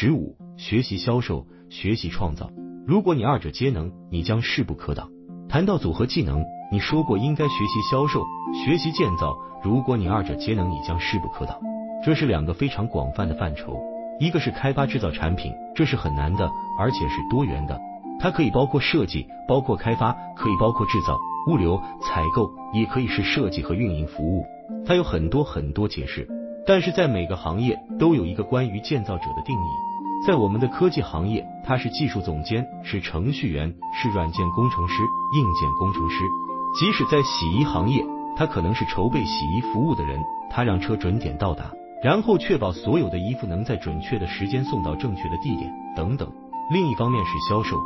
十五，学习销售，学习创造。如果你二者皆能，你将势不可挡。谈到组合技能，你说过应该学习销售，学习建造。如果你二者皆能，你将势不可挡。这是两个非常广泛的范畴，一个是开发制造产品，这是很难的，而且是多元的。它可以包括设计，包括开发，可以包括制造、物流、采购，也可以是设计和运营服务。它有很多很多解释，但是在每个行业都有一个关于建造者的定义。在我们的科技行业，他是技术总监，是程序员，是软件工程师、硬件工程师。即使在洗衣行业，他可能是筹备洗衣服务的人，他让车准点到达，然后确保所有的衣服能在准确的时间送到正确的地点等等。另一方面是销售，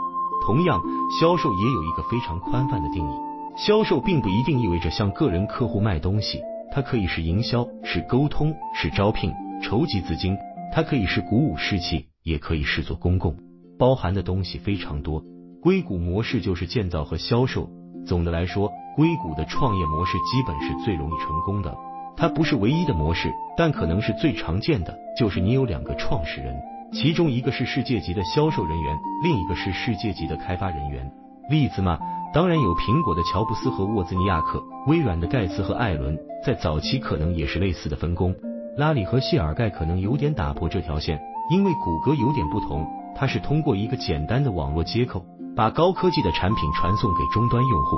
同样，销售也有一个非常宽泛的定义。销售并不一定意味着向个人客户卖东西。它可以是营销，是沟通，是招聘，筹集资金；它可以是鼓舞士气，也可以视作公共，包含的东西非常多。硅谷模式就是建造和销售。总的来说，硅谷的创业模式基本是最容易成功的。它不是唯一的模式，但可能是最常见的。就是你有两个创始人，其中一个是世界级的销售人员，另一个是世界级的开发人员。例子嘛。当然有苹果的乔布斯和沃兹尼亚克，微软的盖茨和艾伦，在早期可能也是类似的分工。拉里和谢尔盖可能有点打破这条线，因为谷歌有点不同，它是通过一个简单的网络接口，把高科技的产品传送给终端用户。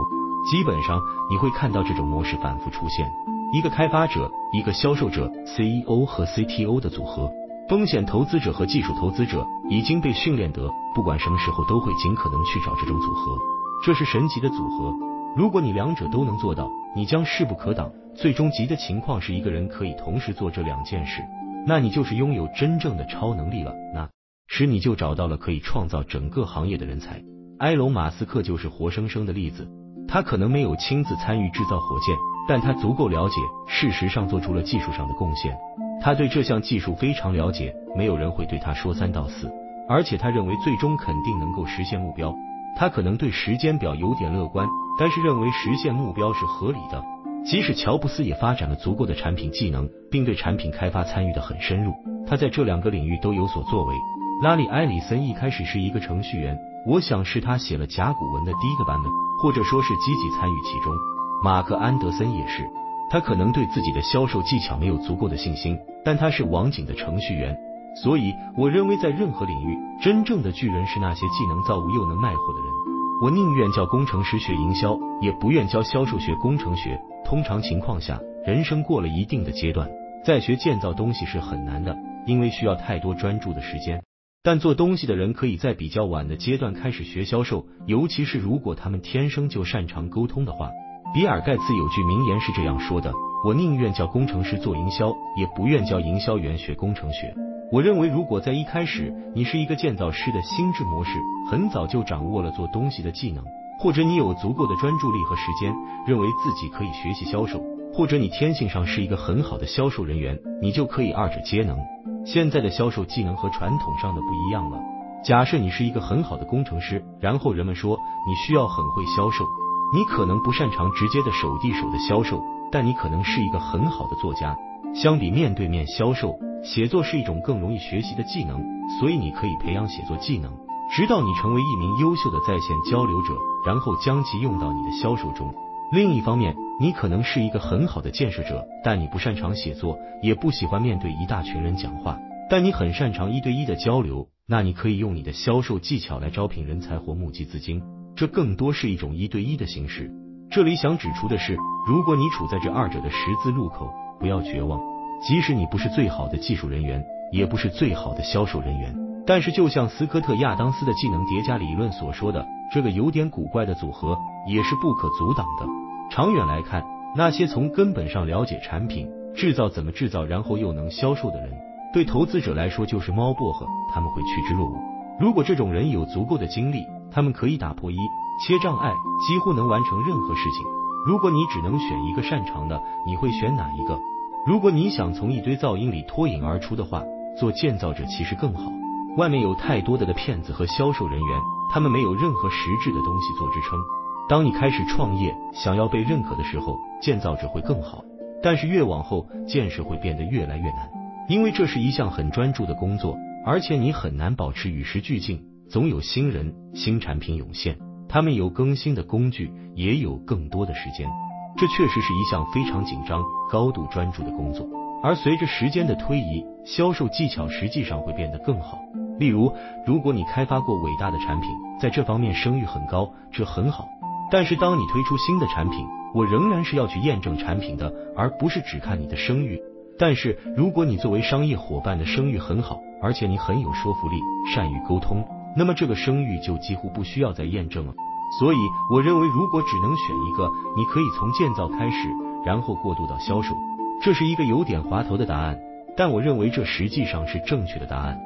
基本上你会看到这种模式反复出现：一个开发者，一个销售者，CEO 和 CTO 的组合。风险投资者和技术投资者已经被训练得，不管什么时候都会尽可能去找这种组合。这是神奇的组合，如果你两者都能做到，你将势不可挡。最终极的情况是一个人可以同时做这两件事，那你就是拥有真正的超能力了。那时你就找到了可以创造整个行业的人才。埃隆·马斯克就是活生生的例子。他可能没有亲自参与制造火箭，但他足够了解，事实上做出了技术上的贡献。他对这项技术非常了解，没有人会对他说三道四，而且他认为最终肯定能够实现目标。他可能对时间表有点乐观，但是认为实现目标是合理的。即使乔布斯也发展了足够的产品技能，并对产品开发参与的很深入，他在这两个领域都有所作为。拉里·埃里森一开始是一个程序员，我想是他写了甲骨文的第一个版本，或者说是积极参与其中。马克·安德森也是，他可能对自己的销售技巧没有足够的信心，但他是网景的程序员。所以，我认为在任何领域，真正的巨人是那些既能造物又能卖货的人。我宁愿教工程师学营销，也不愿教销售学工程学。通常情况下，人生过了一定的阶段，再学建造东西是很难的，因为需要太多专注的时间。但做东西的人可以在比较晚的阶段开始学销售，尤其是如果他们天生就擅长沟通的话。比尔盖茨有句名言是这样说的：“我宁愿教工程师做营销，也不愿教营销员学工程学。”我认为，如果在一开始你是一个建造师的心智模式，很早就掌握了做东西的技能，或者你有足够的专注力和时间，认为自己可以学习销售，或者你天性上是一个很好的销售人员，你就可以二者皆能。现在的销售技能和传统上的不一样了。假设你是一个很好的工程师，然后人们说你需要很会销售，你可能不擅长直接的手递手的销售，但你可能是一个很好的作家。相比面对面销售。写作是一种更容易学习的技能，所以你可以培养写作技能，直到你成为一名优秀的在线交流者，然后将其用到你的销售中。另一方面，你可能是一个很好的建设者，但你不擅长写作，也不喜欢面对一大群人讲话，但你很擅长一对一的交流。那你可以用你的销售技巧来招聘人才或募集资金，这更多是一种一对一的形式。这里想指出的是，如果你处在这二者的十字路口，不要绝望。即使你不是最好的技术人员，也不是最好的销售人员，但是就像斯科特·亚当斯的技能叠加理论所说的，这个有点古怪的组合也是不可阻挡的。长远来看，那些从根本上了解产品制造怎么制造，然后又能销售的人，对投资者来说就是猫薄荷，他们会趋之若鹜。如果这种人有足够的精力，他们可以打破一切障碍，几乎能完成任何事情。如果你只能选一个擅长的，你会选哪一个？如果你想从一堆噪音里脱颖而出的话，做建造者其实更好。外面有太多的的骗子和销售人员，他们没有任何实质的东西做支撑。当你开始创业，想要被认可的时候，建造者会更好。但是越往后，建设会变得越来越难，因为这是一项很专注的工作，而且你很难保持与时俱进，总有新人、新产品涌现，他们有更新的工具，也有更多的时间。这确实是一项非常紧张、高度专注的工作。而随着时间的推移，销售技巧实际上会变得更好。例如，如果你开发过伟大的产品，在这方面声誉很高，这很好。但是当你推出新的产品，我仍然是要去验证产品的，而不是只看你的声誉。但是如果你作为商业伙伴的声誉很好，而且你很有说服力，善于沟通，那么这个声誉就几乎不需要再验证了。所以，我认为如果只能选一个，你可以从建造开始，然后过渡到销售。这是一个有点滑头的答案，但我认为这实际上是正确的答案。